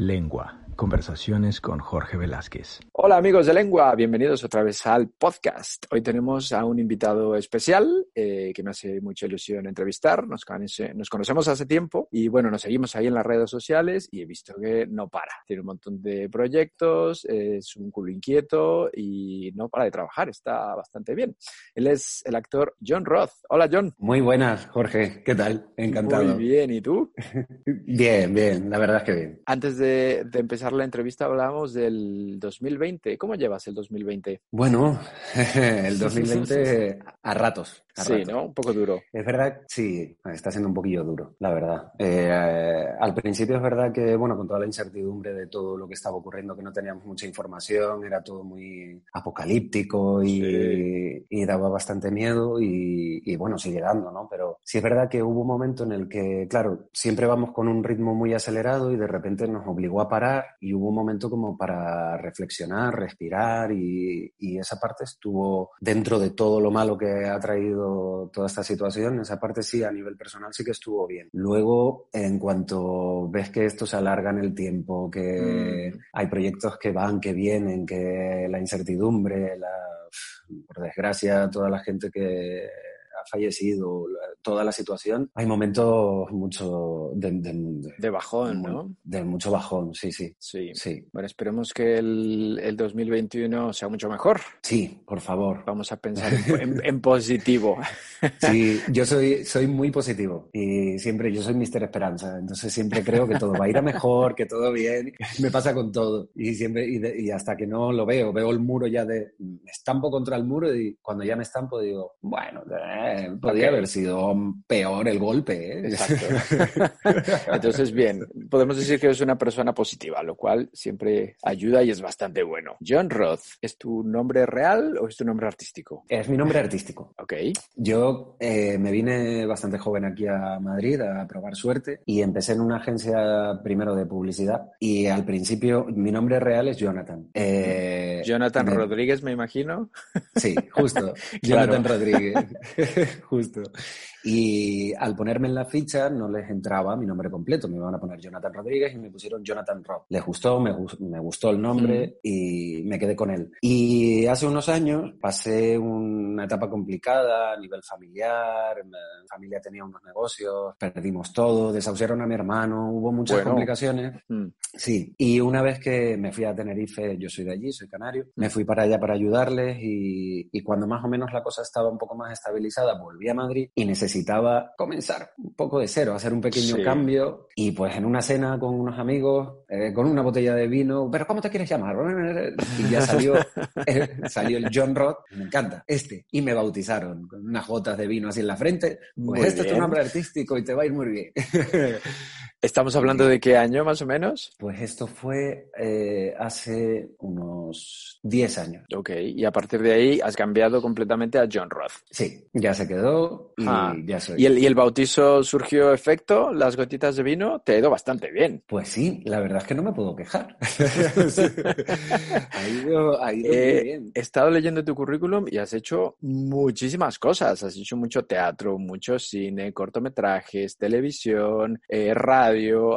Lengua. Conversaciones con Jorge Velázquez. Hola amigos de Lengua, bienvenidos otra vez al podcast. Hoy tenemos a un invitado especial eh, que me hace mucha ilusión entrevistar. Nos, nos, conocemos hace tiempo y bueno, nos seguimos ahí en las redes sociales y he visto que no para. Tiene un montón de proyectos, es un culo inquieto y no para de trabajar, está bastante bien. Él es el actor John Roth. Hola John. Muy buenas, Jorge. ¿Qué tal? Encantado. Muy bien, ¿y tú? bien, bien, la verdad es que bien. Antes de, de empezar la entrevista hablábamos del 2020. ¿Cómo llevas el 2020? Bueno, el 2020 a ratos. sí, ¿no? Un poco duro. Es verdad, sí, está siendo un poquillo duro, la verdad. Eh, al principio es verdad que, bueno, con toda la incertidumbre de todo lo que estaba ocurriendo, que no teníamos mucha información, era todo muy apocalíptico y, daba bastante miedo y, y, bueno, sigue dando, ¿no? Pero sí es verdad que hubo un momento en el que, claro, siempre vamos con un ritmo muy acelerado y de repente nos obligó a parar y hubo un momento como para reflexionar, respirar y, y esa parte estuvo dentro de todo lo malo que ha traído toda esta situación, esa parte sí, a nivel personal sí que estuvo bien. Luego, en cuanto ves que esto se alarga en el tiempo, que mm. hay proyectos que van, que vienen, que la incertidumbre, la, por desgracia, toda la gente que fallecido, toda la situación, hay momentos mucho de, de, bajón, ¿no? De mucho bajón, sí, sí. Sí. sí. Bueno, esperemos que el, el 2021 sea mucho mejor. Sí, por favor. Vamos a pensar en, positivo. Sí, yo soy, soy muy positivo y siempre, yo soy Mister Esperanza, entonces siempre creo que todo va a ir a mejor, que todo bien. Me pasa con todo y siempre, y, y hasta que no lo veo, veo el muro ya de, me estampo contra el muro y cuando ya me estampo digo, bueno, eh, podría haber sido peor el golpe. ¿eh? Exacto. Entonces, bien, podemos decir que es una persona positiva, lo cual siempre ayuda y es bastante bueno. John Roth, ¿es tu nombre real o es tu nombre artístico? Es mi nombre artístico. Ok. Yo eh, me vine bastante joven aquí a Madrid a probar suerte y empecé en una agencia primero de publicidad y al principio mi nombre real es Jonathan. Eh, Jonathan Rodríguez, me imagino. Sí, justo. Jonathan Rodríguez. justo. Y al ponerme en la ficha no les entraba mi nombre completo, me iban a poner Jonathan Rodríguez y me pusieron Jonathan Rock. Les gustó, me, me gustó el nombre y me quedé con él. Y hace unos años pasé una etapa complicada a nivel familiar, mi familia tenía unos negocios, perdimos todo, desahuciaron a mi hermano, hubo muchas complicaciones. Mm. Sí, y una vez que me fui a Tenerife, yo soy de allí, soy canario, me fui para allá para ayudarles y, y cuando más o menos la cosa estaba un poco más estabilizada, volví a Madrid y necesitaba comenzar un poco de cero, hacer un pequeño cambio. Y pues en una cena con unos amigos, eh, con una botella de vino, pero ¿cómo te quieres llamar? Y ya salió, eh, salió el John Roth, me encanta, este. Y me bautizaron con unas gotas de vino así en la frente. Pues este es tu nombre artístico y te va a ir muy bien. ¿Estamos hablando de qué año más o menos? Pues esto fue eh, hace unos 10 años. Ok, y a partir de ahí has cambiado completamente a John Roth. Sí, ya se quedó y ah. ya soy. ¿Y el, ¿Y el bautizo surgió efecto? ¿Las gotitas de vino? Te ha ido bastante bien. Pues sí, la verdad es que no me puedo quejar. ha ido, ha ido eh, bien. He estado leyendo tu currículum y has hecho muchísimas cosas. Has hecho mucho teatro, mucho cine, cortometrajes, televisión, eh, radio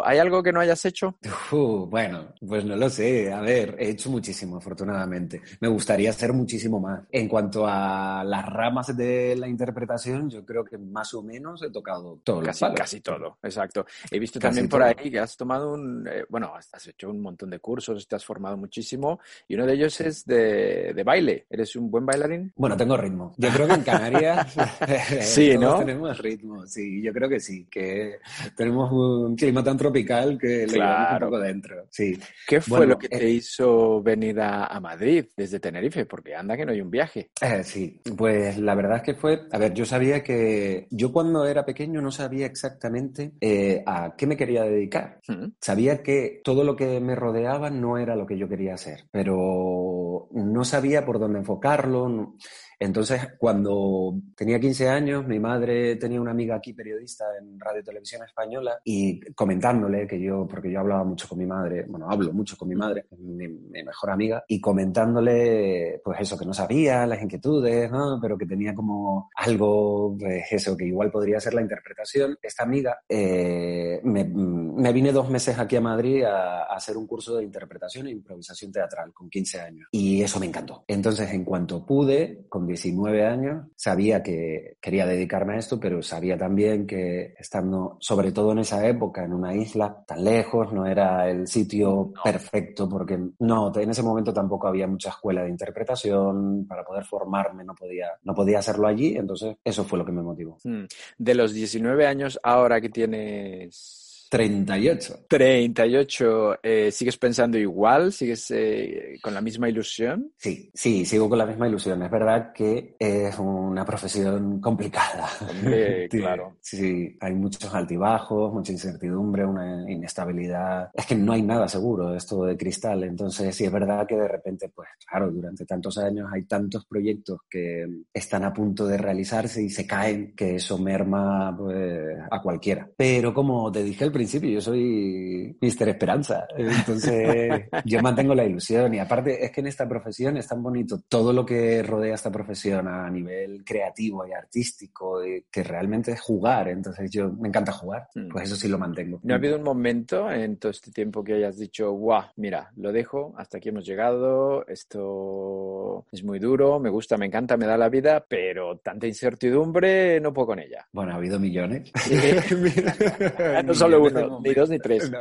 ¿Hay algo que no hayas hecho? Uh, bueno, pues no lo sé. A ver, he hecho muchísimo, afortunadamente. Me gustaría hacer muchísimo más. En cuanto a las ramas de la interpretación, yo creo que más o menos he tocado todo. Casi, casi todo, exacto. He visto también por ahí que has tomado un, eh, bueno, has hecho un montón de cursos, te has formado muchísimo y uno de ellos es de, de baile. ¿Eres un buen bailarín? Bueno, tengo ritmo. Yo creo que en Canarias sí, ¿no? tenemos ritmo. Sí, yo creo que sí, que tenemos un clima tan tropical que le llevamos un poco dentro. Sí. ¿Qué fue lo que te eh, hizo venir a, Madrid desde Tenerife? Porque anda que no hay un viaje. Eh, sí, pues la verdad es que fue, a ver, yo sabía que yo cuando era pequeño no sabía exactamente eh, a qué me quería dedicar. Sabía que todo lo que me rodeaba no era lo que yo quería hacer, pero no sabía por dónde enfocarlo. Entonces, cuando tenía 15 años, mi madre tenía una amiga aquí, periodista en Radio y Televisión Española, y comentándole que yo, porque yo hablaba mucho con mi madre, bueno, hablo mucho con mi madre, mi, mi mejor amiga, y comentándole, pues eso, que no sabía, las inquietudes, ¿no? pero que tenía como algo, pues eso, que igual podría ser la interpretación. Esta amiga eh, me, me, vine dos meses aquí a Madrid a, a, hacer un curso de interpretación e improvisación teatral con 15 años. Y eso me encantó. Entonces, en cuanto pude, con 19 años, sabía que quería dedicarme a esto, pero sabía también que estando, sobre todo en esa época, en una isla tan lejos, no era el sitio perfecto, porque no, en ese momento tampoco había mucha escuela de interpretación, para poder formarme no podía, no podía hacerlo allí, entonces eso fue lo que me motivó. Hmm. De los 19 años, ahora que tienes 38. 38. Eh, ¿Sigues pensando igual? ¿Sigues eh, con la misma ilusión? Sí, sí, sigo con la misma ilusión. Es verdad que es una profesión complicada. claro. Sí, hay muchos altibajos, mucha incertidumbre, una inestabilidad. Es que no hay nada seguro, esto de cristal. Entonces, sí, es verdad que de repente, pues claro, durante tantos años hay tantos proyectos que están a punto de realizarse y se caen, que eso merma pues, a cualquiera. Pero como te dije al principio, principio, yo soy Mister Esperanza. Entonces, yo mantengo la ilusión. Y aparte, es que en esta profesión es tan bonito todo lo que rodea esta profesión a nivel creativo y artístico, que realmente es jugar. Entonces, yo me encanta jugar. Hmm. Pues eso sí lo mantengo. ¿No ha habido un momento en todo este tiempo que hayas dicho, guau, mira, lo dejo, hasta aquí hemos llegado, esto es muy duro, me gusta, me encanta, me da la vida, pero tanta incertidumbre no puedo con ella? Bueno, ha habido millones. no solo uno ni dos ni tres.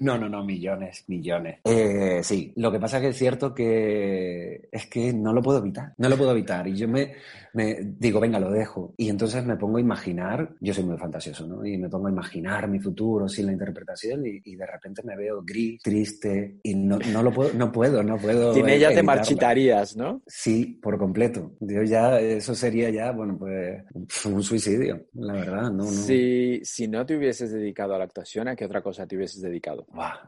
No, no, no, millones, millones. Eh, sí, lo que pasa es que es cierto que es que no lo puedo evitar, no lo puedo evitar. Y yo me, me digo, venga, lo dejo. Y entonces me pongo a imaginar, yo soy muy fantasioso, ¿no? Y me pongo a imaginar mi futuro sin la interpretación y, de repente me veo gris, triste y no, no lo puedo, no puedo, no puedo. Sin ella te marchitarías, ¿no? Sí, por completo. Yo ya, eso sería ya, bueno, pues un suicidio, la verdad, ¿no? no. Si, si no te hubieses dedicado a la actuación, ¿a qué otra cosa te hubieses dedicado?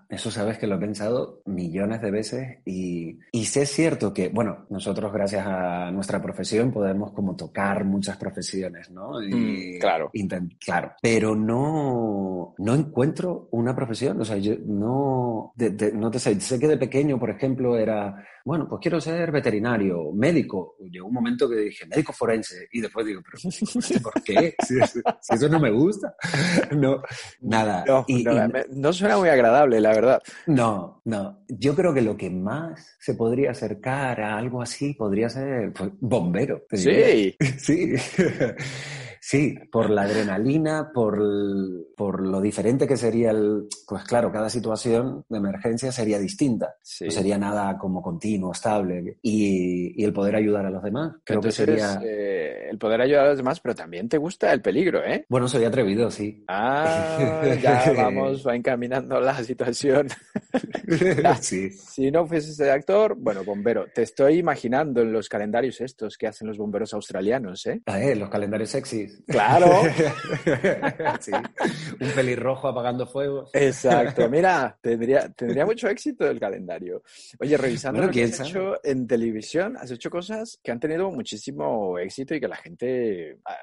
eso sabes que lo he pensado millones de veces y, y sé es cierto que, bueno, nosotros gracias a nuestra profesión podemos como tocar muchas profesiones, ¿no? Y, mm, claro. claro. Pero no, no encuentro una profesión, o sea, yo no, no te sé, sé que de pequeño, por ejemplo, era bueno, pues quiero ser veterinario, médico. Llegó un momento que dije, médico forense. Y después digo, pero ¿por qué? Si, eso no me gusta. No, nada. No, suena muy agradable, la verdad. No, no. Yo creo que lo que más se podría acercar a algo así podría ser pues, bombero. Sí. Sí. Sí, por la adrenalina, por, por lo diferente que sería el... Pues claro, cada situación de emergencia sería distinta. No sería nada como continuo, estable. Y, y, el poder ayudar a los demás. Creo que sería... Eh, el poder ayudar a los demás, pero también te gusta el peligro, ¿eh? Bueno, soy atrevido, sí. Ah, ya vamos, va encaminando la situación. sí. Si no fueses actor, bueno, bombero. Te estoy imaginando en los calendarios estos que hacen los bomberos australianos, ¿eh? Ah, ¿eh? Los calendarios sexys. Claro. Un pelirrojo apagando fuegos. Exacto. Mira, tendría, tendría mucho éxito el calendario. Oye, revisando lo que has hecho en televisión, has hecho cosas que han tenido muchísimo éxito y que la gente ah,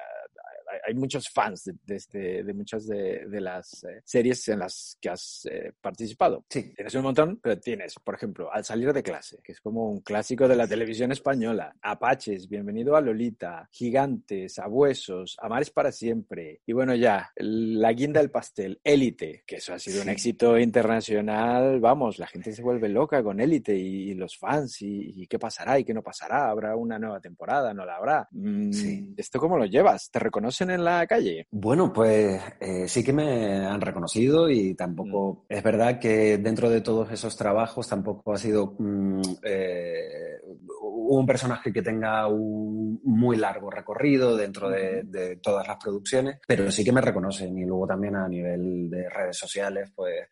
hay muchos fans de, este, de muchas de, las eh, series en las que has eh, participado. Sí. Tienes un montón, pero tienes, por ejemplo, Al salir de clase, que es como un clásico de la televisión española, Apaches, Bienvenido a Lolita, Gigantes, Abuesos, Amar es para siempre, y bueno, ya, La guinda del pastel, Élite, que eso ha sido un éxito internacional, vamos, la gente se vuelve loca con Élite y, los fans, y, qué pasará y qué no pasará, habrá una nueva temporada, no la habrá. Mm, sí. ¿Esto cómo lo llevas? ¿Te reconocen en la calle? Bueno, pues eh, sí que me han reconocido y tampoco mm. es verdad que dentro de todos esos trabajos tampoco ha sido mm, eh, un personaje que tenga un muy largo recorrido dentro de, todas las producciones, pero sí que me reconocen y luego también a nivel de redes sociales, pues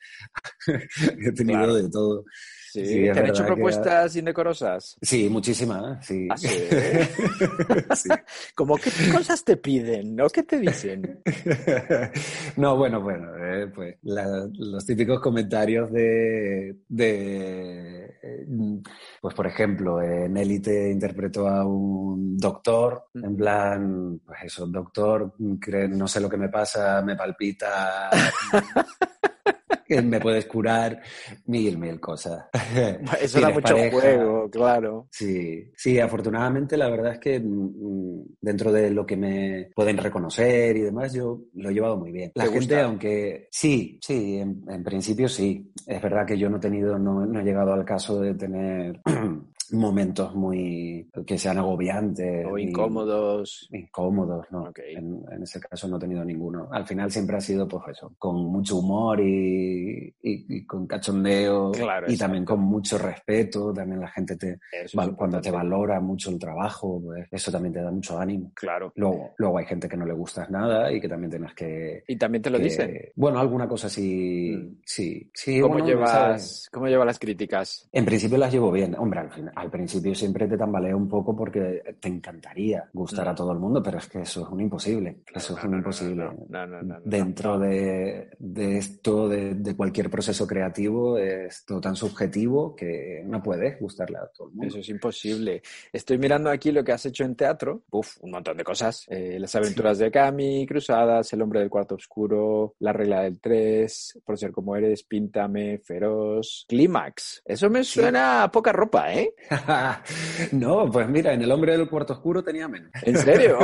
he tenido de todo. Sí, ¿Te han hecho propuestas indecorosas? Sí, muchísimas, sí. ¿Ah, sí? ¿Cómo qué cosas te piden, no? ¿Qué te dicen? no, bueno, bueno, eh, pues los típicos comentarios de, de, eh, pues por ejemplo, en Elite interpretó a un doctor, en plan, pues eso, doctor, no sé lo que me pasa, me palpita. Me puedes curar mil, mil cosas. Eso da mucho juego, claro. Sí, sí, afortunadamente la verdad es que mm, dentro de lo que me pueden reconocer y demás, yo lo he llevado muy bien. La gente, aunque sí, sí, en, principio sí. Es verdad que yo no he tenido, no, no he llegado al caso de tener momentos muy que sean agobiantes o incómodos. incómodos no en, ese caso no he tenido ninguno. Al final siempre ha sido pues eso con mucho humor y, y, con cachondeo y también con mucho respeto. También la gente te cuando te valora mucho el trabajo pues eso también te da mucho ánimo. Claro. Luego luego hay gente que no le gustas nada y que también tienes que y también te lo dicen. bueno alguna cosa sí mm. sí sí cómo llevas cómo llevas las críticas en principio las llevo bien. Hombre al final al principio siempre te tambalea un poco porque te encantaría gustar a mm. todo el mundo, pero es que eso es un imposible. Eso es un imposible. Dentro de, esto, de, cualquier proceso creativo, es todo tan subjetivo que no puedes gustarle a todo el mundo. Eso es imposible. Estoy mirando aquí lo que has hecho en teatro. Uf, un montón de cosas. Eh, las aventuras de Cami, Cruzadas, El hombre del cuarto oscuro, La regla del tres, Por ser como eres, Píntame, Feroz, Clímax. Eso me suena a poca ropa, ¿eh? no, pues mira, en El hombre del cuarto oscuro tenía menos. ¿En serio?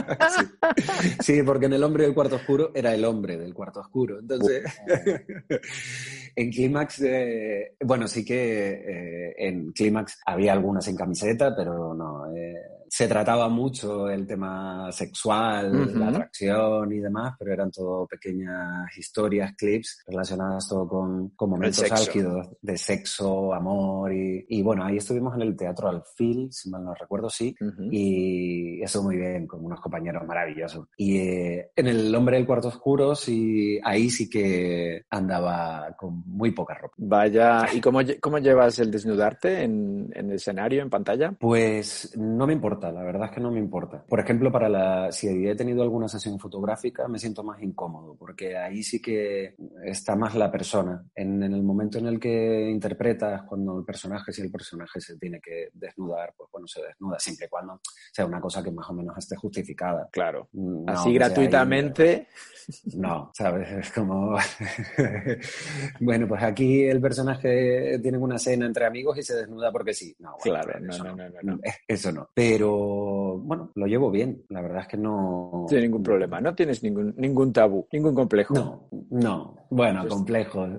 sí. porque en El hombre del cuarto oscuro era el hombre del cuarto oscuro. Entonces, en Clímax, eh, bueno, sí que eh, en Clímax había algunas en camiseta, pero no. Eh, se trataba mucho el tema sexual, la atracción y demás, pero eran todo pequeñas historias, clips relacionadas todo con, con momentos álgidos de sexo, amor y, bueno, ahí estuvimos en el Teatro Alfil, si mal no recuerdo, sí, y eso muy bien, con unos compañeros maravillosos. Y eh, en El Hombre del Cuarto Oscuro, sí, ahí sí que andaba con muy poca ropa. Vaya, ¿y cómo, cómo llevas el desnudarte en, en el escenario, en pantalla? Pues no me importa la verdad es que no me importa. Por ejemplo, para la, si he tenido alguna sesión fotográfica, me siento más incómodo, porque ahí sí que está más la persona. En, el momento en el que interpretas, cuando el personaje, si el personaje se tiene que desnudar, pues bueno, se desnuda, siempre y cuando sea una cosa que más o menos esté justificada. Claro. Así gratuitamente. no, ¿sabes? Es como. bueno, pues aquí el personaje tiene una cena entre amigos y se desnuda porque sí. No, claro, no, no, no, no, Eso no. Pero bueno, lo llevo bien. La verdad es que no. Tiene ningún problema. No tienes ningún, ningún tabú, ningún complejo. No, no. Bueno, pues, complejos.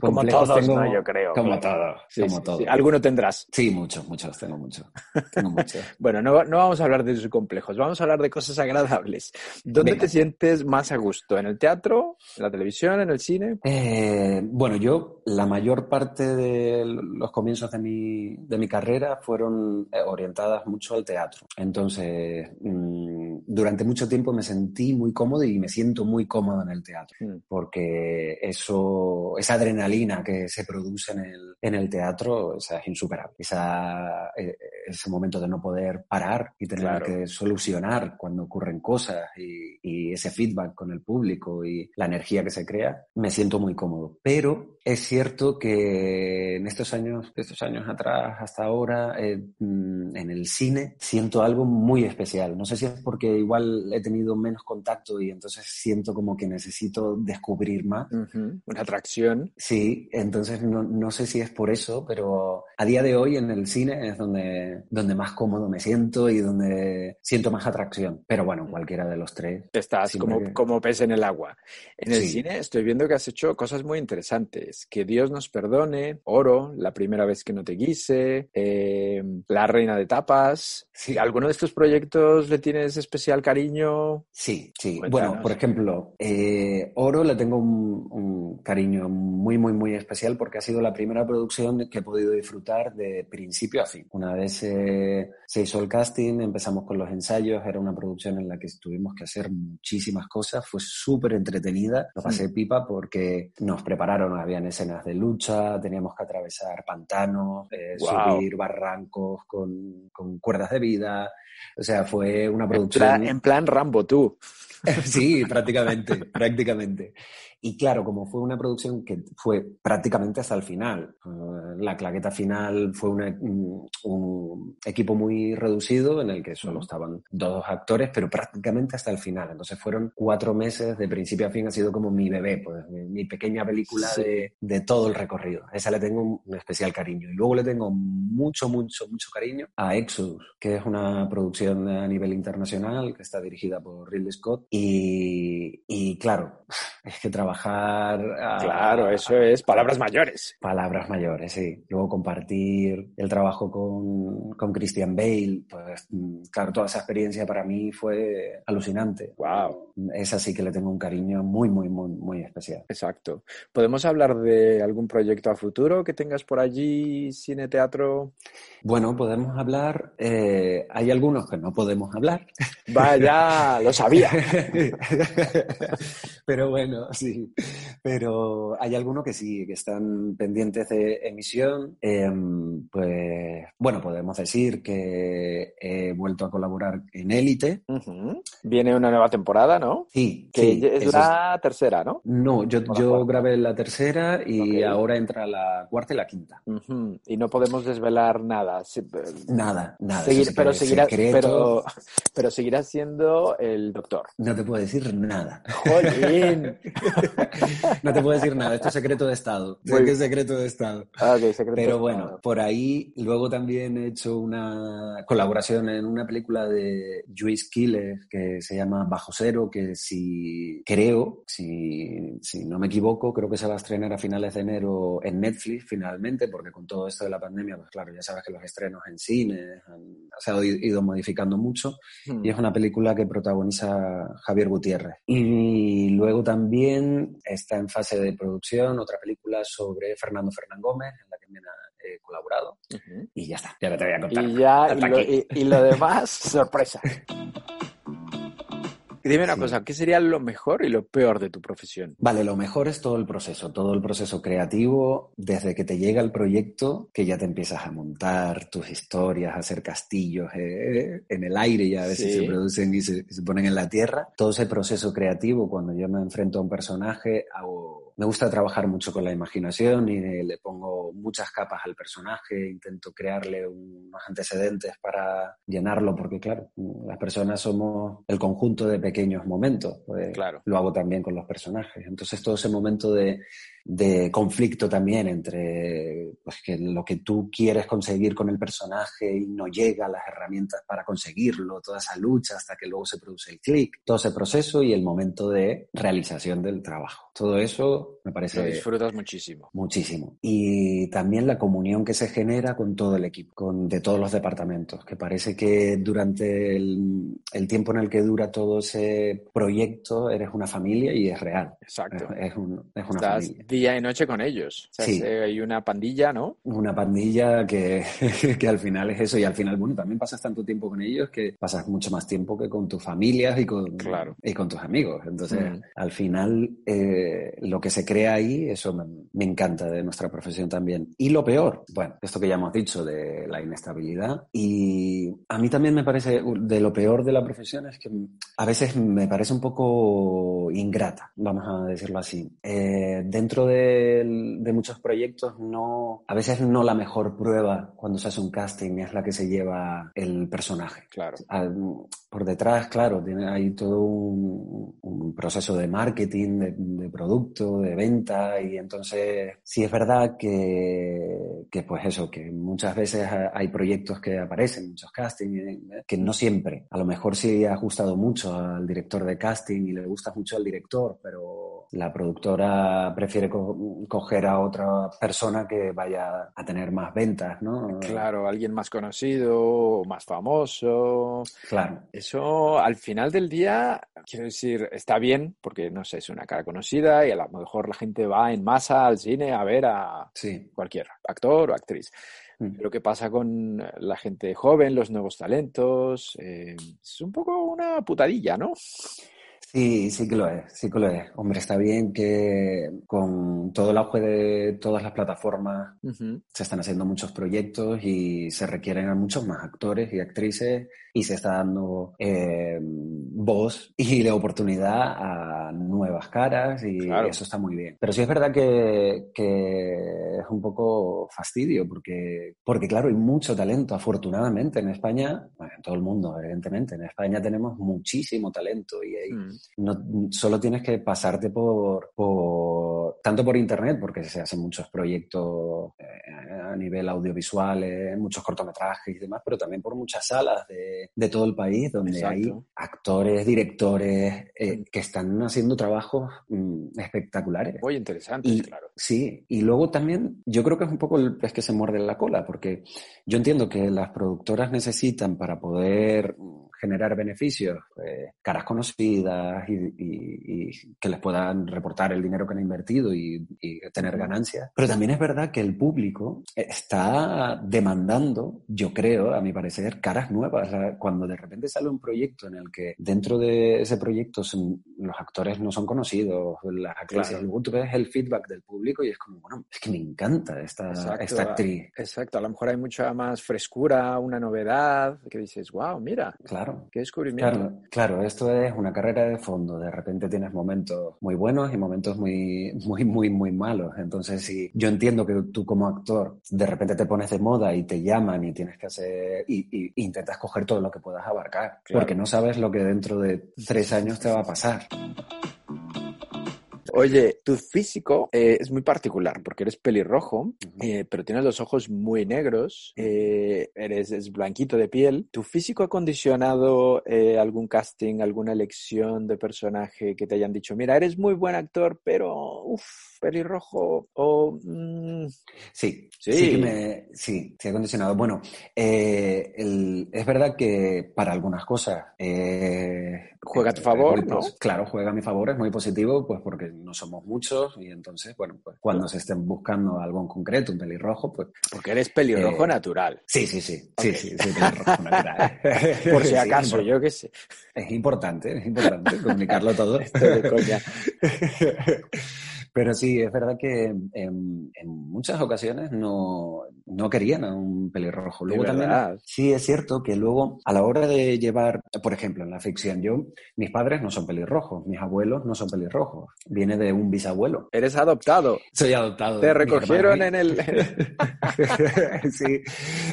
Como todos, yo creo. Como todos. como todo. Alguno tendrás. Sí, muchos, muchos. Tengo muchos. Tengo muchos. bueno, no, no, vamos a hablar de sus complejos. Vamos a hablar de cosas agradables. ¿Dónde te sientes más a gusto? ¿En el teatro? ¿En la televisión? ¿En el cine? Eh, bueno, yo la mayor parte de los comienzos de mi, de mi carrera fueron eh, orientadas mucho al teatro. Entonces, mm, durante mucho tiempo me sentí muy cómodo y me siento muy cómodo en el teatro, mm. porque eso, esa adrenalina que se produce en el, en el teatro es insuperable. Esa, e, ese momento de no poder parar y tener que solucionar cuando ocurren cosas y, y ese feedback con el público y la energía que se crea, me siento muy cómodo. Pero es cierto que en estos años, estos años atrás hasta ahora, eh, mm, en el cine, siento algo muy especial. No sé si es porque igual he tenido menos contacto y entonces siento como que necesito descubrir más. Una atracción. Sí, entonces no, no, sé si es por eso, pero a día de hoy en el cine es donde, donde más cómodo me siento y donde siento más atracción. Pero bueno, cualquiera de los tres. Estás como, como pez en el agua. En el cine estoy viendo que has hecho cosas muy interesantes. Que Dios nos perdone, Oro, La primera vez que no te quise, eh, La reina de tapas. Sí. ¿Alguno de estos proyectos le tienes especial cariño? Sí, sí. Bueno, por ejemplo, eh, Oro le tengo un, cariño muy, muy, muy especial porque ha sido la primera producción que he podido disfrutar de principio a fin. Una vez eh, se hizo el casting, empezamos con los ensayos, era una producción en la que tuvimos que hacer muchísimas cosas, fue súper entretenida, lo pasé mm. pipa porque nos prepararon, habían escenas de lucha, teníamos que atravesar pantanos, eh, subir barrancos con, con cuerdas de vida, o sea, fue una producción en plan Rambo, tú. sí, prácticamente, prácticamente. Y claro, como fue una producción que fue prácticamente hasta el final, eh, la claqueta final fue un, equipo muy reducido en el que solo estaban dos actores, pero prácticamente hasta el final. Entonces fueron cuatro meses de principio a fin, ha sido como mi bebé, pues mi, pequeña película de, de, todo el recorrido. A esa le tengo un, especial cariño. Y luego le tengo mucho, mucho, mucho cariño a Exodus, que es una producción a nivel internacional que está dirigida por Ridley Scott. Y, y claro, es que trabaja claro, eso es palabras mayores. Palabras mayores, sí. Luego compartir el trabajo con, con Christian Bale, pues mm, claro, toda esa experiencia para mí fue alucinante. Wow. Es así que le tengo un cariño muy, muy, muy, muy especial. Exacto. ¿Podemos hablar de algún proyecto a futuro que tengas por allí, cine, teatro? Bueno, podemos hablar. Eh, hay algunos que no podemos hablar. Vaya, lo sabía. Pero bueno, sí. Pero hay algunos que sí, que están pendientes de emisión. Em, pues bueno, podemos decir que he vuelto a colaborar en Élite. Viene una nueva temporada, ¿no? Sí. Que es la tercera, ¿no? No, yo, yo grabé la tercera y ahora entra la cuarta y la quinta. Y no podemos desvelar nada. Nada, nada. pero, seguirá, pero, pero seguirás siendo el doctor. No te puedo decir nada. ¡Jolín! no te puedo decir nada, esto es secreto de Estado. es secreto de Estado. Ah, secreto Pero bueno, por ahí luego también he hecho una colaboración en una película de Juice Killer que se llama Bajo Cero, que si creo, si, si no me equivoco, creo que se va a estrenar a finales de enero en Netflix finalmente, porque con todo esto de la pandemia, pues claro, ya sabes que los estrenos en cine se ha ido modificando mucho. Y es hmm. una película que protagoniza Javier Gutiérrez. Y luego también está en fase de producción otra película sobre Fernando Fernán Gómez, en la que me he colaborado. Y ya está, ya te voy a contar. Y, ya, y lo demás, sorpresa. Dime una cosa, ¿qué sería lo mejor y lo peor de tu profesión? Vale, lo mejor es todo el proceso, todo el proceso creativo, desde que te llega el proyecto, que ya te empiezas a montar tus historias, a hacer castillos eh, en el aire, ya a veces se producen y se, se ponen en la tierra. Todo ese proceso creativo, cuando yo me enfrento a un personaje, hago me gusta trabajar mucho con la imaginación y le pongo muchas capas al personaje, intento crearle unos antecedentes para llenarlo, porque claro, las personas somos el conjunto de pequeños momentos. Pues claro. Lo hago también con los personajes. Entonces todo ese momento de, de conflicto también entre pues, que lo que tú quieres conseguir con el personaje y no llega a las herramientas para conseguirlo, toda esa lucha hasta que luego se produce el clic, todo ese proceso y el momento de realización del trabajo. Todo eso me parece... Lo disfrutas muchísimo. Muchísimo. Y también la comunión que se genera con todo el equipo, con, de todos los departamentos, que parece que durante el, el tiempo en el que dura todo ese proyecto eres una familia y es real. Exacto. Es, un, es una familia día y noche con ellos. O sea, hay una pandilla, ¿no? Una pandilla que, que, al final es eso y al final, bueno, también pasas tanto tiempo con ellos que pasas mucho más tiempo que con tus familias y con, claro. y con tus amigos. Entonces, mm. al final, eh, lo que se crea ahí, eso me, me, encanta de nuestra profesión también. Y lo peor, bueno, esto que ya hemos dicho de la inestabilidad. Y a mí también me parece, de lo peor de la profesión es que a veces me parece un poco ingrata, vamos a decirlo así. Eh, dentro de, muchos proyectos, no, a veces no la mejor prueba cuando se hace un casting es la que se lleva el personaje. Claro. por detrás, claro, tiene, hay todo un, proceso de marketing, de, producto, de venta, y entonces sí es verdad que, que, pues eso, que muchas veces hay proyectos que aparecen, muchos castings, eh, que no siempre. A lo mejor sí ha ajustado mucho al director de casting y le gusta mucho al director, pero la productora prefiere coger a otra persona que vaya a tener más ventas, ¿no? Claro, alguien más conocido, más famoso. Claro. Eso al final del día, quiero decir, está bien porque, no sé, es una cara conocida y a lo mejor la gente va en masa al cine a ver a cualquier actor o actriz. Mm. Lo que pasa con la gente joven, los nuevos talentos, eh, es un poco una putadilla, ¿no? Sí, sí que lo es, sí que lo es. Hombre, está bien que con todo el auge de todas las plataformas se están haciendo muchos proyectos y se requieren a muchos más actores y actrices y se está dando eh, voz y de oportunidad a nuevas caras y eso está muy bien. Pero sí es verdad que, que, es un poco fastidio porque, porque, claro, hay mucho talento, afortunadamente, en España, en todo el mundo, evidentemente, en España tenemos muchísimo talento y mm. no, solo tienes que pasarte por, por, tanto por internet, porque se hacen muchos proyectos eh, a nivel audiovisual, eh, muchos cortometrajes y demás, pero también por muchas salas de de, todo el país, donde hay actores, directores eh, mm. que están haciendo trabajos mm, espectaculares. Muy interesantes, claro. Sí, y luego también yo creo que es un poco el pez que se muerde la cola, porque yo entiendo que las productoras necesitan para poder generar beneficios, eh, caras conocidas y, que les puedan reportar el dinero que han invertido y, tener ganancias. Pero también es verdad que el público está demandando, yo creo, a mi parecer, caras nuevas. Cuando de repente sale un proyecto en el que dentro de ese proyecto los actores no son conocidos, las actrices, luego tú ves el feedback del público y es como, bueno, es que me encanta esta, esta actriz. Exacto, a lo mejor hay mucha más frescura, una novedad, que dices, wow, mira. Claro. Qué descubrimiento. Claro, esto es una carrera de fondo. De repente tienes momentos muy buenos y momentos muy, muy, muy, muy malos. Entonces, si yo entiendo que tú como actor de repente te pones de moda y te llaman y tienes que hacer y, intentas coger todo lo que puedas abarcar, porque no sabes lo que dentro de tres años te va a pasar. Oye, tu físico eh, es muy particular porque eres pelirrojo, eh, pero tienes los ojos muy negros, eh, eres blanquito de piel. ¿Tu físico ha condicionado algún casting, alguna elección de personaje que te hayan dicho, mira, eres muy buen actor, pero uff, pelirrojo o... Mm"? Sí, sí, sí, me, sí, ha condicionado. Bueno, es verdad que para algunas cosas... juega a tu favor, ¿no? Claro, juega a mi favor, es muy positivo, pues porque no somos muchos y entonces, bueno, pues cuando se estén buscando algo en concreto, un pelirrojo, pues... Porque eres pelirrojo eh, natural. Sí, sí, sí, sí, sí, sí, pelirrojo natural. Por si acaso, yo qué sé. Es importante, es importante comunicarlo todo. de coña. Pero sí, es verdad que en, muchas ocasiones no, no, querían a un pelirrojo. Luego también, sí, es cierto que luego a la hora de llevar, por ejemplo, en la ficción, yo, mis padres no son pelirrojos, mis abuelos no son pelirrojos, viene de un bisabuelo. Eres adoptado. Soy adoptado. Te recogieron en el... sí,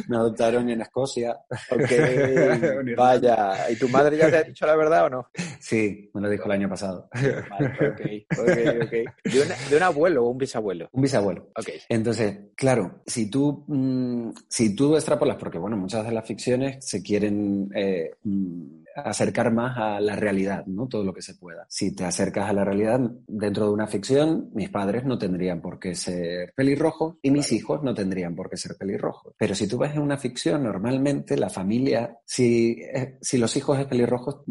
me adoptaron en Escocia. Ok, vaya. ¿Y tu madre ya te ha dicho la verdad o no? Sí, me lo dijo el año pasado. ok, ok, ok de un abuelo o un bisabuelo. Un bisabuelo. Ok. Entonces, claro, si tú, mm, si tú extrapolas, porque bueno, muchas de las ficciones se quieren eh, mm, acercar más a la realidad, ¿no? Todo lo que se pueda. Si te acercas a la realidad dentro de una ficción, mis padres no tendrían por qué ser pelirrojos y mis hijos no tendrían por qué ser pelirrojos. Pero si tú ves en una ficción, normalmente la familia, si, eh, si los hijos es pelirrojos,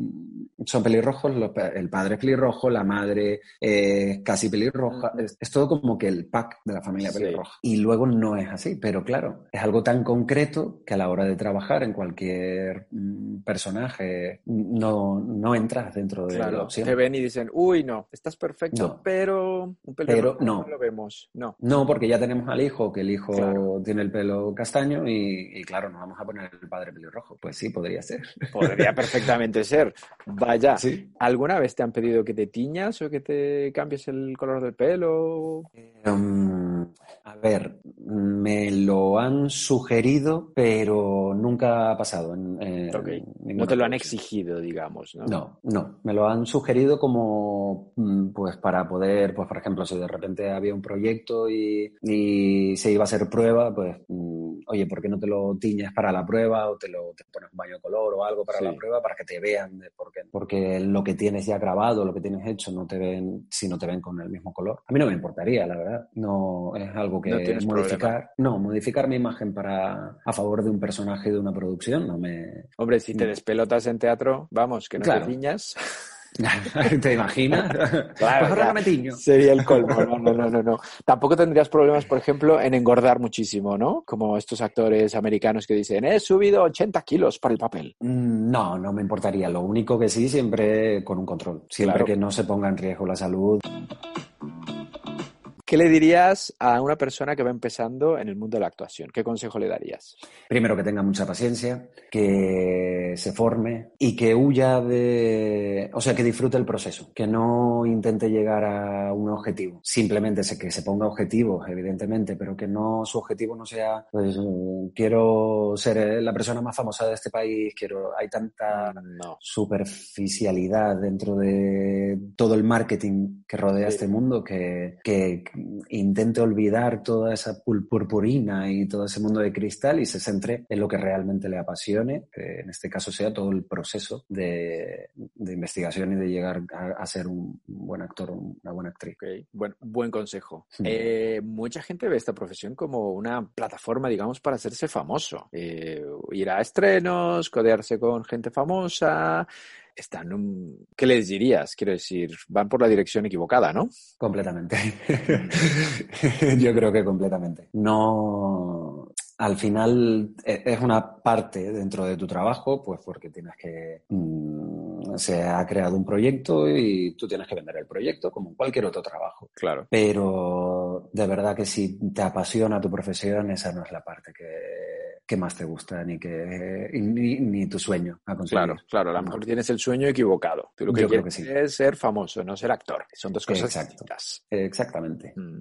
son pelirrojos, el padre es pelirrojo, la madre es casi pelirroja, es, todo como que el pack de la familia pelirroja. Y luego no es así, pero claro, es algo tan concreto que a la hora de trabajar en cualquier mm, personaje no, no entras dentro de la opción. Te ven y dicen, uy, no, estás perfecto, pero un pero no. lo vemos. No. No, porque ya tenemos al hijo, que el hijo tiene el pelo castaño y, claro, nos vamos a poner el padre pelirrojo. Pues sí, podría ser. Podría perfectamente ser. Vaya. ¿Alguna vez te han pedido que te tiñas o que te cambies el color del pelo? Em, a ver, me lo han sugerido, pero nunca ha pasado. En, no te lo han exigido digamos, ¿no? No, no. Me lo han sugerido como, mm, pues, para poder, pues, por ejemplo, si de repente había un proyecto y, se iba a hacer prueba, pues, mm, oye, ¿por qué no te lo tiñes para la prueba o te lo te pones un baño de color o algo para la prueba para que te vean? Porque, porque lo que tienes ya grabado, lo que tienes hecho, no te ven, si no te ven con el mismo color. A mí no me importaría, la verdad. No es algo que modificar. No, modificar mi imagen para a favor de un personaje de una producción no me. Hombre, si te despelotas en teatro vamos, que no te ciñas. ¿Te imaginas? Claro, sería el colmo. No, no, no, no, no. Tampoco tendrías problemas, por ejemplo, en engordar muchísimo, ¿no? Como estos actores americanos que dicen, he subido 80 kilos para el papel. Mm, no, no me importaría. Lo único que sí, siempre con un control. Siempre que no se ponga en riesgo la salud. ¿Qué le dirías a una persona que va empezando en el mundo de la actuación? ¿Qué consejo le darías? Primero que tenga mucha paciencia, que se forme y que huya de, o sea, que disfrute el proceso, que no intente llegar a un objetivo. Simplemente que se ponga objetivos, evidentemente, pero que no su objetivo no sea, pues, quiero ser la persona más famosa de este país, quiero, hay tanta superficialidad dentro de todo el marketing que rodea este mundo que, que intente olvidar toda esa purpurina y todo ese mundo de cristal y se centre en lo que realmente le apasione, que en este caso sea todo el proceso de, investigación y de llegar a, ser un buen actor una buena actriz. Bueno, buen consejo. Eh, mucha gente ve esta profesión como una plataforma, digamos, para hacerse famoso. Eh, ir a estrenos, codearse con gente famosa están, ¿qué les dirías? Quiero decir, van por la dirección equivocada, ¿no? Completamente. Yo creo que completamente. No, al final e, es una parte dentro de tu trabajo, pues porque tienes que... Mm, se ha creado un proyecto y tú tienes que vender el proyecto como cualquier otro trabajo. Claro. Pero de verdad que si te apasiona tu profesión, esa no es la parte que que más te gusta ni que ni, tu sueño a Claro, claro, a lo mejor tienes el sueño equivocado. Tú lo que quieres es ser famoso, no ser actor. Son dos cosas distintas. Exactamente. Mm.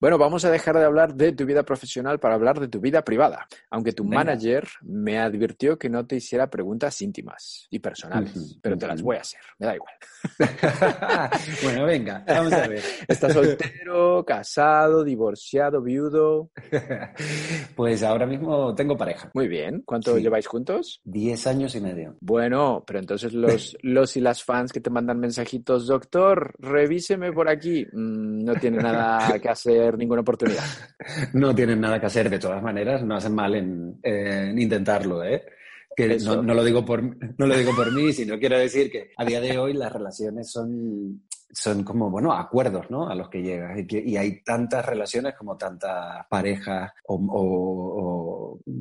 Bueno, vamos a dejar de hablar de tu vida profesional para hablar de tu vida privada. Aunque tu manager me advirtió que no te hiciera preguntas íntimas y personales, pero te las voy a hacer. Me da igual. bueno, venga, vamos a ver. ¿Estás soltero, casado, divorciado, viudo? pues ahora mismo tengo pareja. Muy bien. ¿Cuánto lleváis juntos? Diez años y medio. Bueno, pero entonces los, los y las fans que te mandan mensajitos, doctor, revíseme por aquí, mm, no tienen nada que hacer, ninguna oportunidad. No tienen nada que hacer, de todas maneras, no hacen mal en, en intentarlo, ¿eh? que no, no, lo digo por, no lo digo por mí, sino quiero decir que a día de hoy las relaciones son son como, bueno, acuerdos, ¿no? A los que llegas. Y, y hay tantas relaciones como tantas parejas o,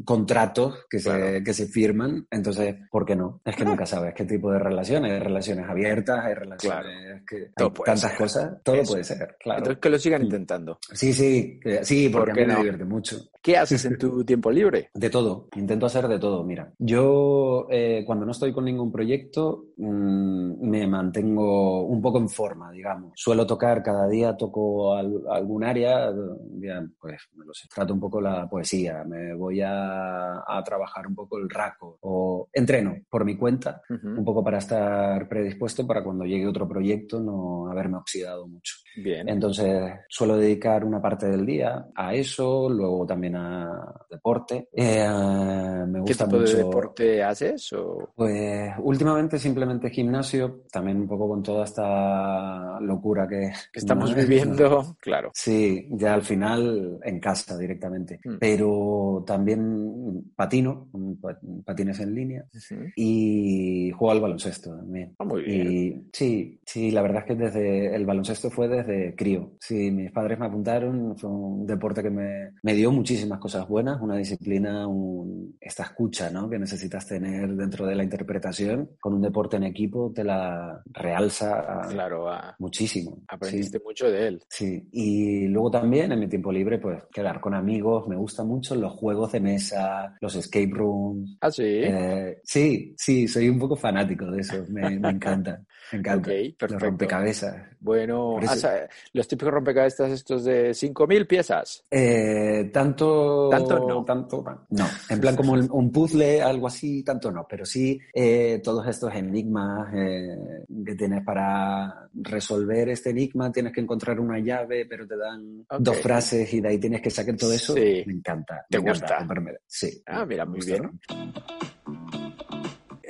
contratos que, se, que se firman. Entonces, ¿por qué no? Es que nunca sabes qué tipo de relaciones. Hay relaciones abiertas, hay relaciones que... Hay tantas cosas. Todo puede ser, claro. Entonces, que lo sigan intentando. Sí, sí. Sí, porque me divierte mucho. ¿Qué haces en tu tiempo libre? De todo. Intento hacer de todo. Mira, yo eh, cuando no estoy con ningún proyecto mm, me mantengo un poco en forma digamos. Suelo tocar, cada día toco algún área, pues me lo sé, trato un poco la poesía, me voy a, trabajar un poco el raco o entreno por mi cuenta, un poco para estar predispuesto para cuando llegue otro proyecto no haberme oxidado mucho. Bien. Entonces suelo dedicar una parte del día a eso, luego también a deporte. Eh, me gusta ¿Qué tipo de deporte haces? O... Pues últimamente simplemente gimnasio, también un poco con toda esta locura que, estamos viviendo, claro. Sí, ya al final en casa directamente. Mm. Pero también patino, patines en línea y juego al baloncesto también. Ah, muy bien. Y sí, sí, la verdad es que desde el baloncesto fue desde crío. Sí, mis padres me apuntaron, fue un deporte que me, me dio muchísimas cosas buenas, una disciplina, un, esta escucha ¿no? que necesitas tener dentro de la interpretación. Con un deporte en equipo te la realza. Claro, a, Muchísimo. Aprendiste mucho de él. Sí. Y luego también en mi tiempo libre, pues quedar con amigos. Me gustan mucho los juegos de mesa, los escape rooms. Ah, sí. Eh, sí, sí, soy un poco fanático de eso. Me, me encanta. Me encanta. Ok, perfecto. Los rompecabezas. Bueno, ah, los típicos rompecabezas estos de 5.000 piezas. Eh, tanto... Tanto no. Tanto no. En plan como un puzzle, algo así, tanto no. Pero sí eh, todos estos enigmas que tienes para resolver este enigma, tienes que encontrar una llave, pero te dan dos frases y de ahí tienes que sacar todo eso. Me encanta. ¿Te gusta? sí. Ah, mira, muy bien.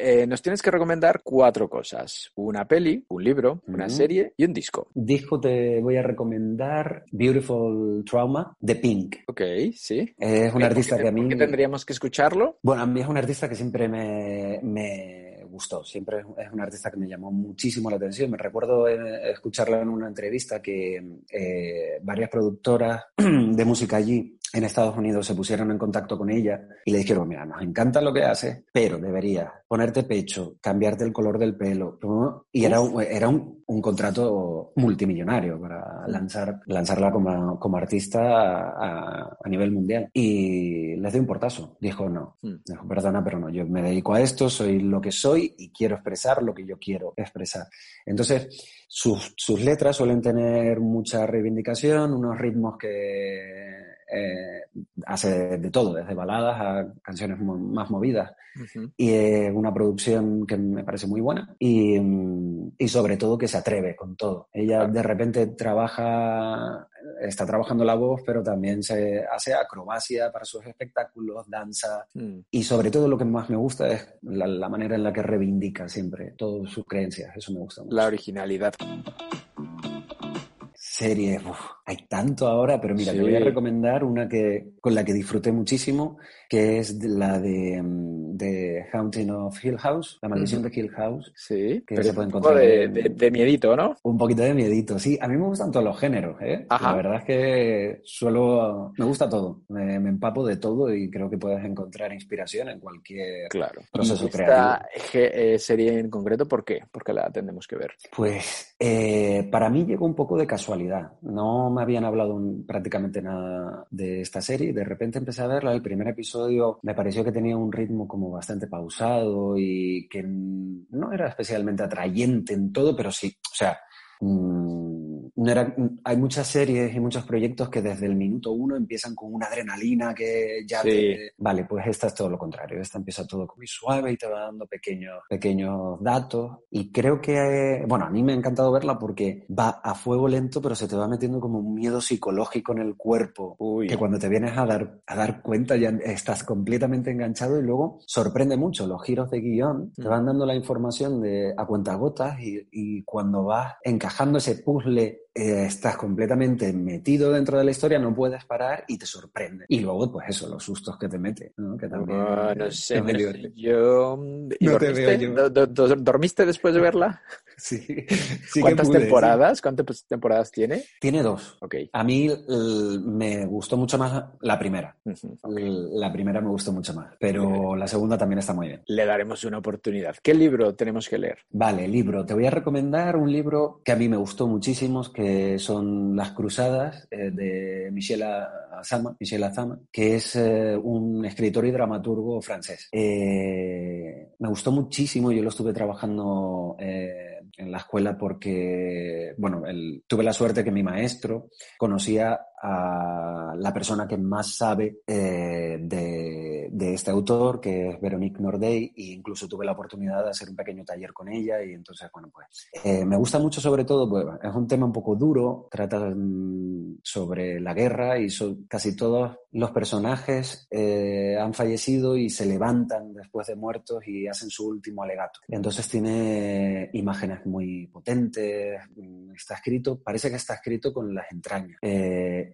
Eh, nos tienes que recomendar cuatro cosas. Una peli, un libro, una serie y un disco. Disco te voy a recomendar Beautiful Trauma de Pink. Ok, sí. Es un artista que a mí... ¿Por qué tendríamos que escucharlo? Bueno, a mí es un artista que siempre me gustó. Siempre es un artista que me llamó muchísimo la atención. Me recuerdo eh, escucharla en una entrevista que eh, varias productoras de música allí en Estados Unidos se pusieron en contacto con ella y le dijeron, mira, nos encanta lo que haces, pero deberías ponerte pecho, cambiarte el color del pelo. Y era, un, era un, contrato multimillonario para lanzar, lanzarla como, como artista a, a, nivel mundial. Y les dio un portazo. Dijo, no, hmm. dijo, perdona, pero no, yo me dedico a esto, soy lo que soy y quiero expresar lo que yo quiero expresar. Entonces, sus, sus letras suelen tener mucha reivindicación, unos ritmos que eh, hace de todo, desde baladas a canciones más movidas. Y es una producción que me parece muy buena y, y, sobre todo que se atreve con todo. Ella de repente trabaja, está trabajando la voz, pero también se hace acrobacia para sus espectáculos, danza mm. y sobre todo lo que más me gusta es la, la manera en la que reivindica siempre todas sus creencias. Eso me gusta mucho. La originalidad series, hay tanto ahora, pero mira, te voy a recomendar una que, con la que disfruté muchísimo, que es la de, mm, de Haunting of Hill House, La Maldición de Hill House. Sí, que se puede encontrar. Un poco de, miedito, ¿no? Un poquito de miedito, sí. A mí me gustan todos los géneros, ¿eh? La verdad es que suelo, me gusta todo, me, empapo de todo y creo que puedes encontrar inspiración en cualquier claro. proceso ¿Y esta eh, serie en concreto, ¿por qué? Porque la tenemos que ver. Pues eh, para mí llegó un poco de casualidad no me habían hablado prácticamente nada de esta serie. De repente empecé a verla. El primer episodio me pareció que tenía un ritmo como bastante pausado y que no era especialmente atrayente en todo, pero sí, o sea, Mm, no era, hay muchas series y muchos proyectos que desde el minuto uno empiezan con una adrenalina que ya te... Vale, pues esta es todo lo contrario. Esta empieza todo muy suave y te va dando pequeños, pequeños datos. Y creo que, bueno, a mí me ha encantado verla porque va a fuego lento, pero se te va metiendo como un miedo psicológico en el cuerpo. Que cuando te vienes a dar, a dar cuenta ya estás completamente enganchado y luego sorprende mucho. Los giros de guion te mm. van dando la información de a cuentagotas y, y cuando vas encajando ese puzzle, eh, estás completamente metido dentro de la historia, no puedes parar y te sorprende. Y luego, pues eso, los sustos que te mete, ¿no? Que también. no sé, yo. dormiste, después de verla? sí. ¿Cuántas temporadas? ¿Cuántas temporadas tiene? Tiene dos. Ok. A mí me gustó mucho más la primera. La primera me gustó mucho más, pero la segunda también está muy bien. Le daremos una oportunidad. ¿Qué libro tenemos que leer? Vale, libro. Te voy a recomendar un libro que a mí me gustó muchísimo, que son Las Cruzadas eh, de Michel Azama, Michel Azama, que es eh, un escritor y dramaturgo francés. Eh, me gustó muchísimo, yo lo estuve trabajando en la escuela porque, bueno, tuve la suerte que mi maestro conocía a la persona que más sabe eh, de, de, este autor, que es Veronique Nordey, e incluso tuve la oportunidad de hacer un pequeño taller con ella y entonces, bueno, pues eh, me gusta mucho sobre todo, pues es un tema un poco duro, trata mm, sobre la guerra y casi todos los personajes eh, han fallecido y se levantan después de muertos y hacen su último alegato. Entonces tiene imágenes muy potentes, mm, está escrito, parece que está escrito con las entrañas.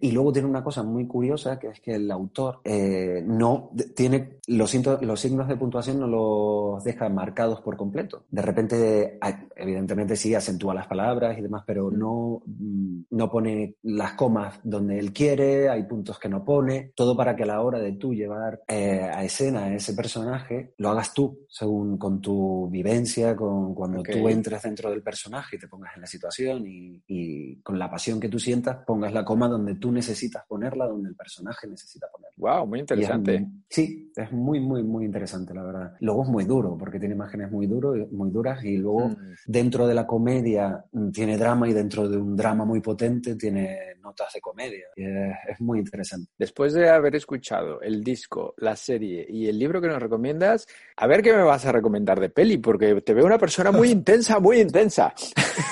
Y luego tiene una cosa muy curiosa, que es que el autor eh, no tiene los, los signos de puntuación no los deja marcados por completo. De repente, evidentemente sí acentúa las palabras y demás, pero no, mm, no pone las comas donde él quiere, hay puntos que no pone, todo para que a la hora de tú llevar eh, a escena a ese personaje, lo hagas tú, según con tu vivencia, con cuando tú entres dentro del personaje y te pongas en la situación y, y con la pasión que tú sientas, pongas la coma donde tú tú necesitas ponerla donde el personaje necesita ponerla. Wow, muy interesante. sí, es muy, muy, muy interesante, la verdad. Luego es muy duro, porque tiene imágenes muy, duro, muy duras y luego mm. dentro de la comedia mm, tiene drama y dentro de un drama muy potente tiene notas de comedia. es, muy interesante. Después de haber escuchado el disco, la serie y el libro que nos recomiendas, a ver qué me vas a recomendar de peli, porque te veo una persona muy intensa, muy intensa.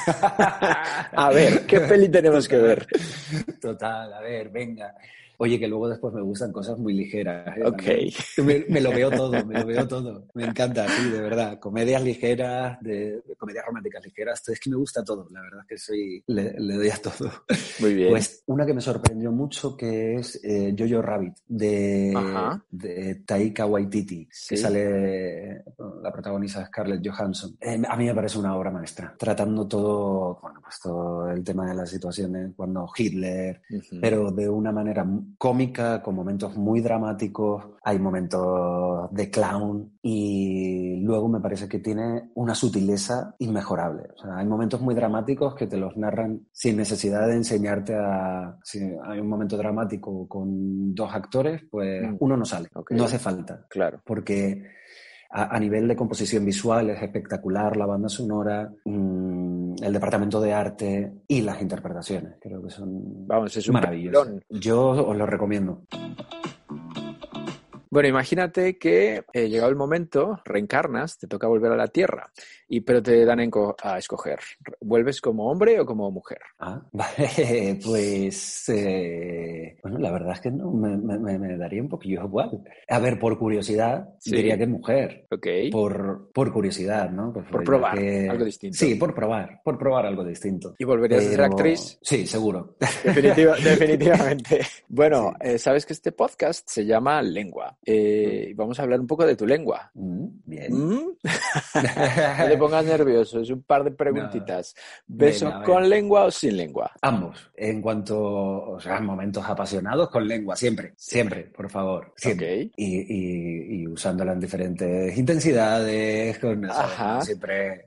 a ver, ¿qué peli tenemos que ver? Total a ver, venga. Oye, que luego después me gustan cosas muy ligeras. ¿eh? Ok. Me, lo veo todo, me lo veo todo. Me encanta, sí, de verdad. Comedias ligeras, de, comedias románticas ligeras. Es que me gusta todo, la verdad que soy, le, doy a todo. Muy bien. Pues una que me sorprendió mucho que es eh, Jojo Rabbit, de, de Taika Waititi, que sale la protagonista Scarlett Johansson. Eh, a mí me parece una obra maestra, tratando todo, bueno, pues todo el tema de las situaciones cuando Hitler, pero de una manera cómica, con momentos muy dramáticos, hay momentos de clown y luego me parece que tiene una sutileza inmejorable. O sea, hay momentos muy dramáticos que te los narran sin necesidad de enseñarte a... Si hay un momento dramático con dos actores, pues mm. uno no sale, no hace falta. Claro. Porque a, nivel de composición visual es espectacular la banda sonora, mm, el departamento de arte y las interpretaciones. Creo que son Vamos, es maravillosas. Yo os lo recomiendo. Bueno, imagínate que eh, llegado el momento, reencarnas, te toca volver a la Tierra, y, pero te dan a escoger. ¿Vuelves como hombre o como mujer? Ah, vale, pues eh, bueno, la verdad es que no, me, daría un poquillo igual. A ver, por curiosidad, diría que mujer. Ok. Por, por curiosidad, ¿no? Pues por probar algo distinto. Sí, por probar, por probar algo distinto. ¿Y volverías a ser actriz? Sí, seguro. definitivamente. Bueno, eh, sabes que este podcast se llama Lengua. Eh, vamos a hablar un poco de tu lengua. Mm, bien. ¿Mm? te pongas nervioso, es un par de preguntitas. ¿Beso con lengua o sin lengua? Ambos. En cuanto, o sea, momentos apasionados, con lengua, siempre, siempre, por favor. Siempre. Y, usándola en diferentes intensidades, con siempre.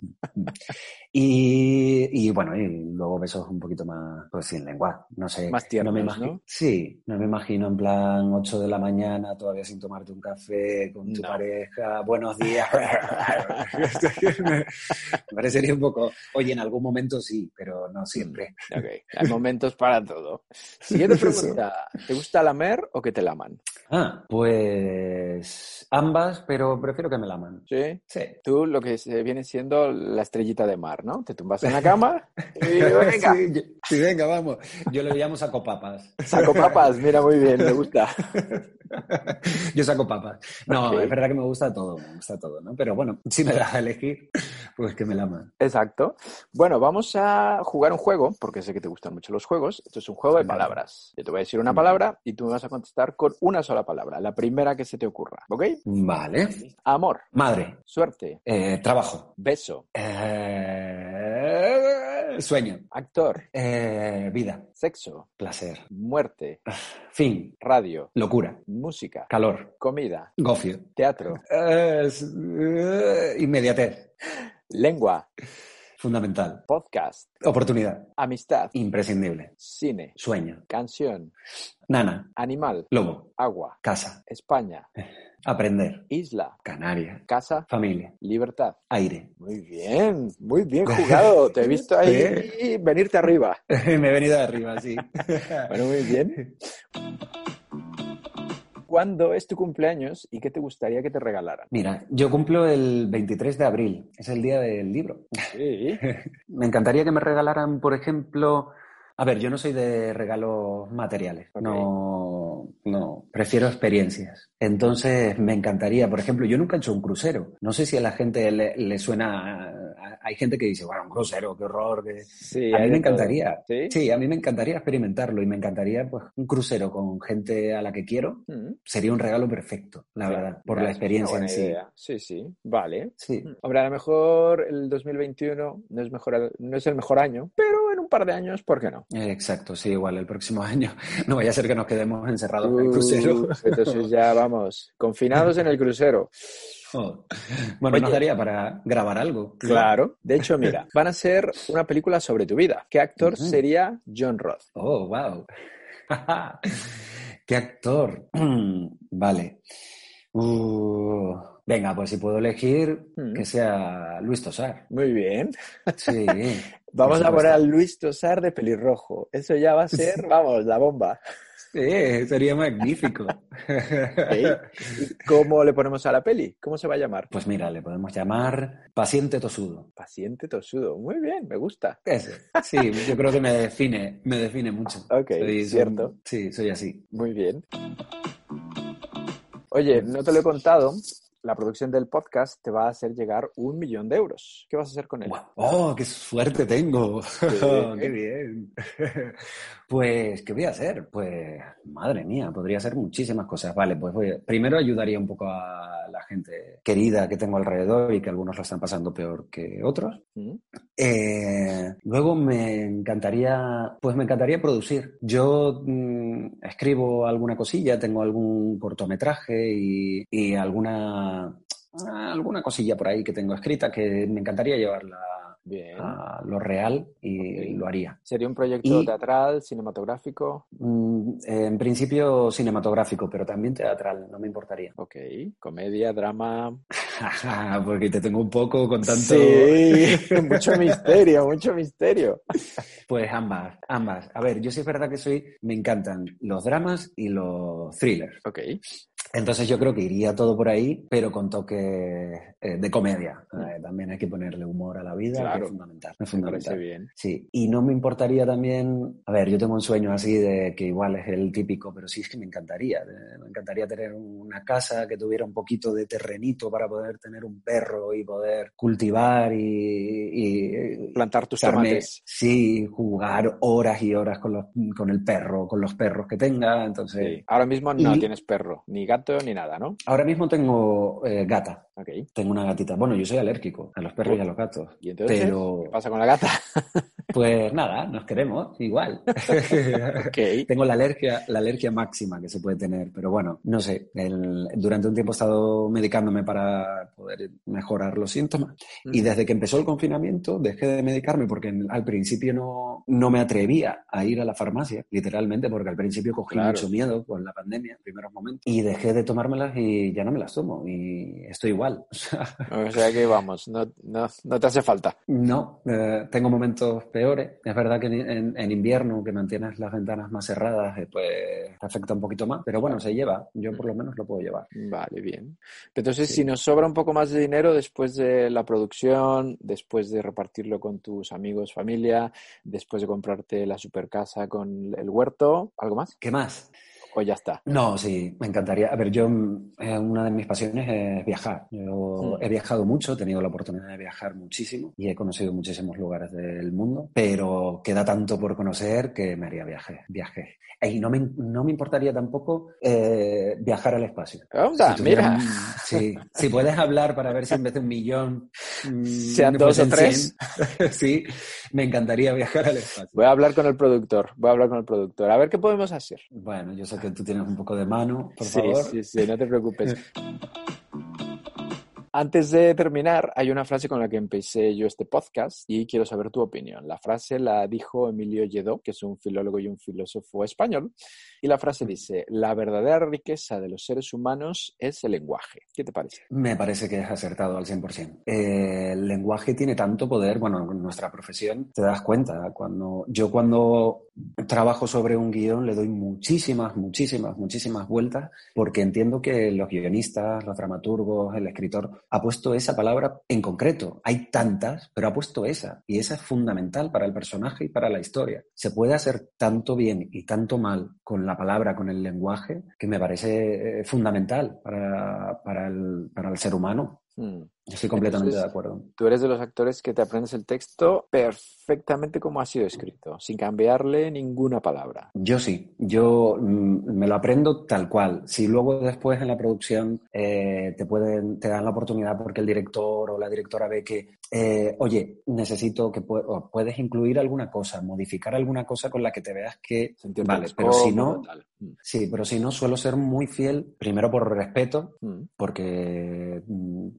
Y, bueno, y luego besos un poquito más, pues sin lengua, no sé. Más tiernos, no me imagino. Sí, no me imagino en plan 8 de la mañana todavía sin tomarte un café con tu pareja, buenos días. me parecería un poco, oye, en algún momento sí, pero no siempre. Ok, hay momentos para todo. Siguiente pregunta, ¿te gusta lamer o que te laman? Ah, pues ambas, pero prefiero que me laman. ¿Sí? Sí. Tú lo que viene siendo la estrellita de mar, ¿no? Te tumbas en la cama y venga. Sí, venga, vamos. Yo le llamo saco papas. Saco papas, mira, muy bien, me gusta. Yo saco papas. No, es verdad que me gusta todo, me gusta todo, ¿no? Pero bueno, si me das a elegir, pues que me laman. Exacto. Bueno, vamos a jugar un juego, porque sé que te gustan mucho los juegos. Esto es un juego de palabras. Yo te voy a decir una palabra y tú me vas a contestar con una sola palabra, la primera que se te ocurra, ¿ok? Vale. Amor. Madre. Suerte. Eh, trabajo. Beso. Eh, sueño. Actor. Eh, vida. Sexo. Placer. Muerte. Fin. Radio. Locura. Música. Calor. Comida. Gofio. Teatro. inmediatez. Lengua. Fundamental. Podcast. Oportunidad. Amistad. Imprescindible. Cine. Sueño. Canción. Nana. Animal. Lobo. Agua. Casa. España. Aprender. Isla. Canaria. Casa. Familia. Libertad. Aire. Muy bien, muy bien jugado. Te he visto ahí venirte arriba. Me he venido arriba, sí. bueno, muy bien. ¿Cuándo es tu cumpleaños y qué te gustaría que te regalaran? Mira, yo cumplo el 23 de abril, es el día del libro. Sí. me encantaría que me regalaran, por ejemplo, a ver, yo no soy de regalos materiales, no, no, prefiero experiencias. Entonces, me encantaría, por ejemplo, yo nunca he hecho un crucero. No sé si a la gente le, suena, hay gente que dice, bueno, un crucero, qué horror. Sí, a mí me encantaría. ¿Sí? a mí me encantaría experimentarlo y me encantaría, pues, un crucero con gente a la que quiero. Mm. Sería un regalo perfecto, la verdad, por la experiencia en sí. Sí, sí, vale. Sí. Mm. Hombre, a lo mejor el 2021 no es, mejor, no es el mejor año, pero en un par de años, ¿por qué no? Exacto, sí, igual el próximo año. No vaya a ser que nos quedemos encerrados en el crucero. Entonces ya vamos, confinados en el crucero. Bueno, nos daría para grabar algo. Claro. De hecho, mira, van a ser una película sobre tu vida. ¿Qué actor sería John Roth? Oh, wow. ¿Qué actor? vale. Uh, Venga, pues si puedo elegir, mm. que sea Luis Tosar. Muy bien. Sí. Vamos a poner a Luis Tosar de pelirrojo. Eso ya va a ser, vamos, la bomba. Sí, sería magnífico. ¿Cómo le ponemos a la peli? ¿Cómo se va a llamar? Pues mira, le podemos llamar Paciente Tosudo. Paciente Tosudo. Muy bien, me gusta. Sí, yo creo que me define, me define mucho. Ok, cierto. sí, soy así. Muy bien. Oye, no te lo he contado, la producción del podcast te va a hacer llegar un millón de euros. ¿Qué vas a hacer con él? ¡Oh, qué suerte tengo! ¡Qué bien! Pues, ¿qué voy a hacer? Pues, madre mía, podría hacer muchísimas cosas. Vale, pues voy, primero ayudaría un poco a la gente querida que tengo alrededor y que algunos lo están pasando peor que otros. Mm. Eh, luego me encantaría, pues me encantaría producir. Yo mm, escribo alguna cosilla, tengo algún cortometraje y alguna alguna cosilla por ahí que tengo escrita que me encantaría llevarla a lo real y lo haría. ¿Sería un proyecto teatral, cinematográfico? Mm, en principio cinematográfico, pero también teatral, no me importaría. Ok, comedia, drama. Porque te tengo un poco con tanto... Sí, mucho misterio, mucho misterio. Pues ambas, ambas. A ver, yo sí es verdad que soy, me encantan los dramas y los thrillers. Ok. Entonces yo creo que iría todo por ahí, pero con toque eh, de comedia. Mm. Eh, también hay que ponerle humor a la vida, que es fundamental. Es fundamental. Bien. Sí, y no me importaría también, a ver, yo tengo un sueño así de que igual es el típico, pero sí es que me encantaría. me encantaría tener una casa que tuviera un poquito de terrenito para poder tener un perro y poder cultivar y... plantar tus tomates. Sí, jugar horas y horas con, los, con el perro, con los perros que tenga. Entonces... Ahora mismo no tienes perro, ni gato ni nada, ¿no? Ahora mismo tengo eh, gata. Okay. Tengo una gatita. Bueno, yo soy alérgico a los perros y a los gatos. ¿Y entonces pero... qué pasa con la gata? pues nada, nos queremos igual. okay. Tengo la alergia, la alergia máxima que se puede tener, pero bueno, no sé. durante un tiempo he estado medicándome para poder mejorar los síntomas y desde que empezó el confinamiento dejé de medicarme porque al principio no, no me atrevía a ir a la farmacia, literalmente, porque al principio cogí mucho miedo con la pandemia en primeros momentos y dejé de tomármelas y ya no me las tomo y estoy igual o sea que vamos, no, no, te hace falta. No, eh, tengo momentos peores. Es verdad que en, invierno, que mantienes las ventanas más cerradas, eh, pues te afecta un poquito más. Pero bueno, se lleva. Yo por lo menos lo puedo llevar. Vale, bien. Entonces, si nos sobra un poco más de dinero después de la producción, después de repartirlo con tus amigos, familia, después de comprarte la super casa con el huerto, ¿algo más? ¿Qué más? O ya está? No, sí, me encantaría. A ver, yo, eh, una de mis pasiones es viajar. Yo mm. he viajado mucho, he tenido la oportunidad de viajar muchísimo y he conocido muchísimos lugares del mundo, pero queda tanto por conocer que me haría viaje, viaje. Y no me, no me importaría tampoco eh, viajar al espacio. Onda, mira. Sí, si puedes hablar para ver si en vez de un millón mm, sean dos o tres. sí, me encantaría viajar al espacio. Voy a hablar con el productor, voy a hablar con el productor. A ver qué podemos hacer. Bueno, yo sé que tú tienes un poco de mano, por favor. Sí, sí, no te preocupes. Antes de terminar, hay una frase con la que empecé yo este podcast y quiero saber tu opinión. La frase la dijo Emilio Lledó, que es un filólogo y un filósofo español, y la frase dice, la verdadera riqueza de los seres humanos es el lenguaje. ¿Qué te parece? Me parece que es acertado al 100%. Eh, el lenguaje tiene tanto poder, bueno, en nuestra profesión te das cuenta, cuando yo cuando trabajo sobre un guion le doy muchísimas, muchísimas, muchísimas vueltas porque entiendo que los guionistas, los dramaturgos, el escritor ha puesto esa palabra en concreto. Hay tantas, pero ha puesto esa. Y esa es fundamental para el personaje y para la historia. Se puede hacer tanto bien y tanto mal con la palabra, con el lenguaje, que me parece eh, fundamental para, para, el, para el ser humano. Hmm. Estoy completamente de acuerdo. Tú eres de los actores que te aprendes el texto perfectamente como ha sido escrito, sin cambiarle ninguna palabra. Yo sí, yo mm, me lo aprendo tal cual. Si luego después en la producción eh, te pueden, te dan la oportunidad porque el director o la directora ve que, eh, oye, necesito que puedes incluir alguna cosa, modificar alguna cosa con la que te veas que vale, pero si no, mm. sí, pero si no suelo ser muy fiel, primero por respeto, mm. porque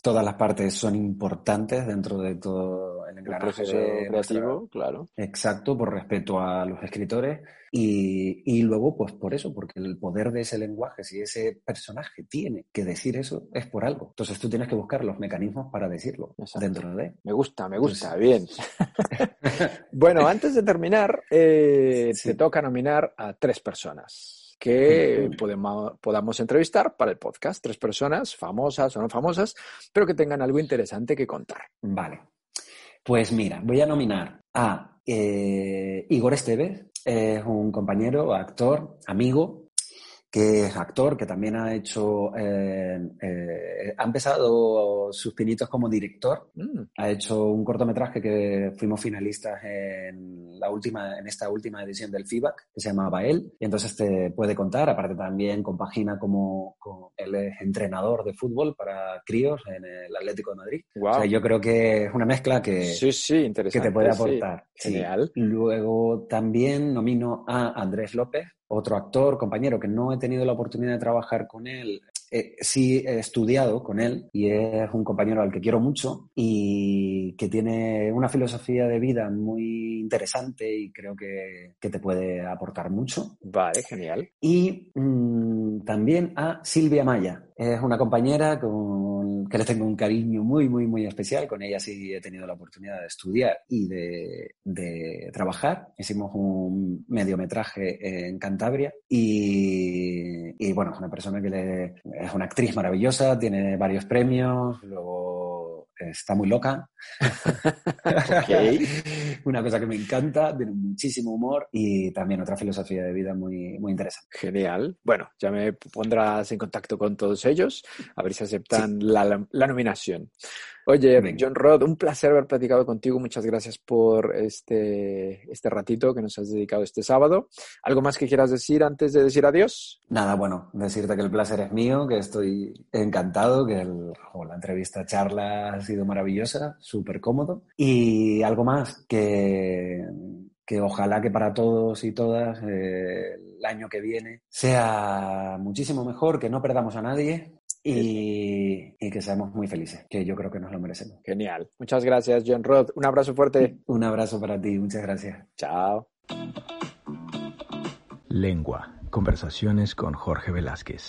todas las partes son importantes dentro de todo el engranaje creativo, claro. Exacto, por respeto a los escritores y, y, luego, pues por eso, porque el poder de ese lenguaje, si ese personaje tiene que decir eso, es por algo. Entonces tú tienes que buscar los mecanismos para decirlo dentro de. Me gusta, me gusta, bien. bueno, antes de terminar, eh, te toca nominar a tres personas que podemos, podamos entrevistar para el podcast. Tres personas, famosas o no famosas, pero que tengan algo interesante que contar. Vale. Pues mira, voy a nominar a eh, Igor Esteves, es un compañero, actor, amigo, que es actor, que también ha hecho, eh, eh, ha empezado sus pinitos como director, mm. ha hecho un cortometraje que fuimos finalistas en la última, en esta última edición del feedback, que se llamaba Él, y entonces te puede contar, aparte también compagina como, como él es entrenador de fútbol para críos en el Atlético de Madrid. O sea, yo creo que es una mezcla que, sí, sí, que te puede aportar. Genial. Luego también nomino a Andrés López, otro actor, compañero, que no he tenido la oportunidad de trabajar con él, eh, sí he estudiado con él y es un compañero al que quiero mucho y que tiene una filosofía de vida muy interesante y creo que, te puede aportar mucho. Vale, genial. Y mm, también a Silvia Maya. Es una compañera con que le tengo un cariño muy, muy, muy especial. Con ella sí he tenido la oportunidad de estudiar y de, trabajar. Hicimos un mediometraje en Cantabria y, y bueno, es una persona que le, es una actriz maravillosa, tiene varios premios, luego está muy loca. una cosa que me encanta, tiene muchísimo humor y también otra filosofía de vida muy, muy interesante. Genial. Bueno, ya me pondrás en contacto con todos ellos, a ver si aceptan la, la nominación. Oye, John Rod, un placer haber platicado contigo. Muchas gracias por este, este ratito que nos has dedicado este sábado. ¿Algo más que quieras decir antes de decir adiós? Nada, bueno, decirte que el placer es mío, que estoy encantado, que la entrevista charla ha sido maravillosa, súper cómodo. Y algo más, que, que ojalá que para todos y todas eh, el año que viene sea muchísimo mejor, que no perdamos a nadie, y, que seamos muy felices, que yo creo que nos lo merecemos. Genial. Muchas gracias, John Roth. Un abrazo fuerte. Un abrazo para ti, muchas gracias. Chao. Lengua. Conversaciones con Jorge Velázquez.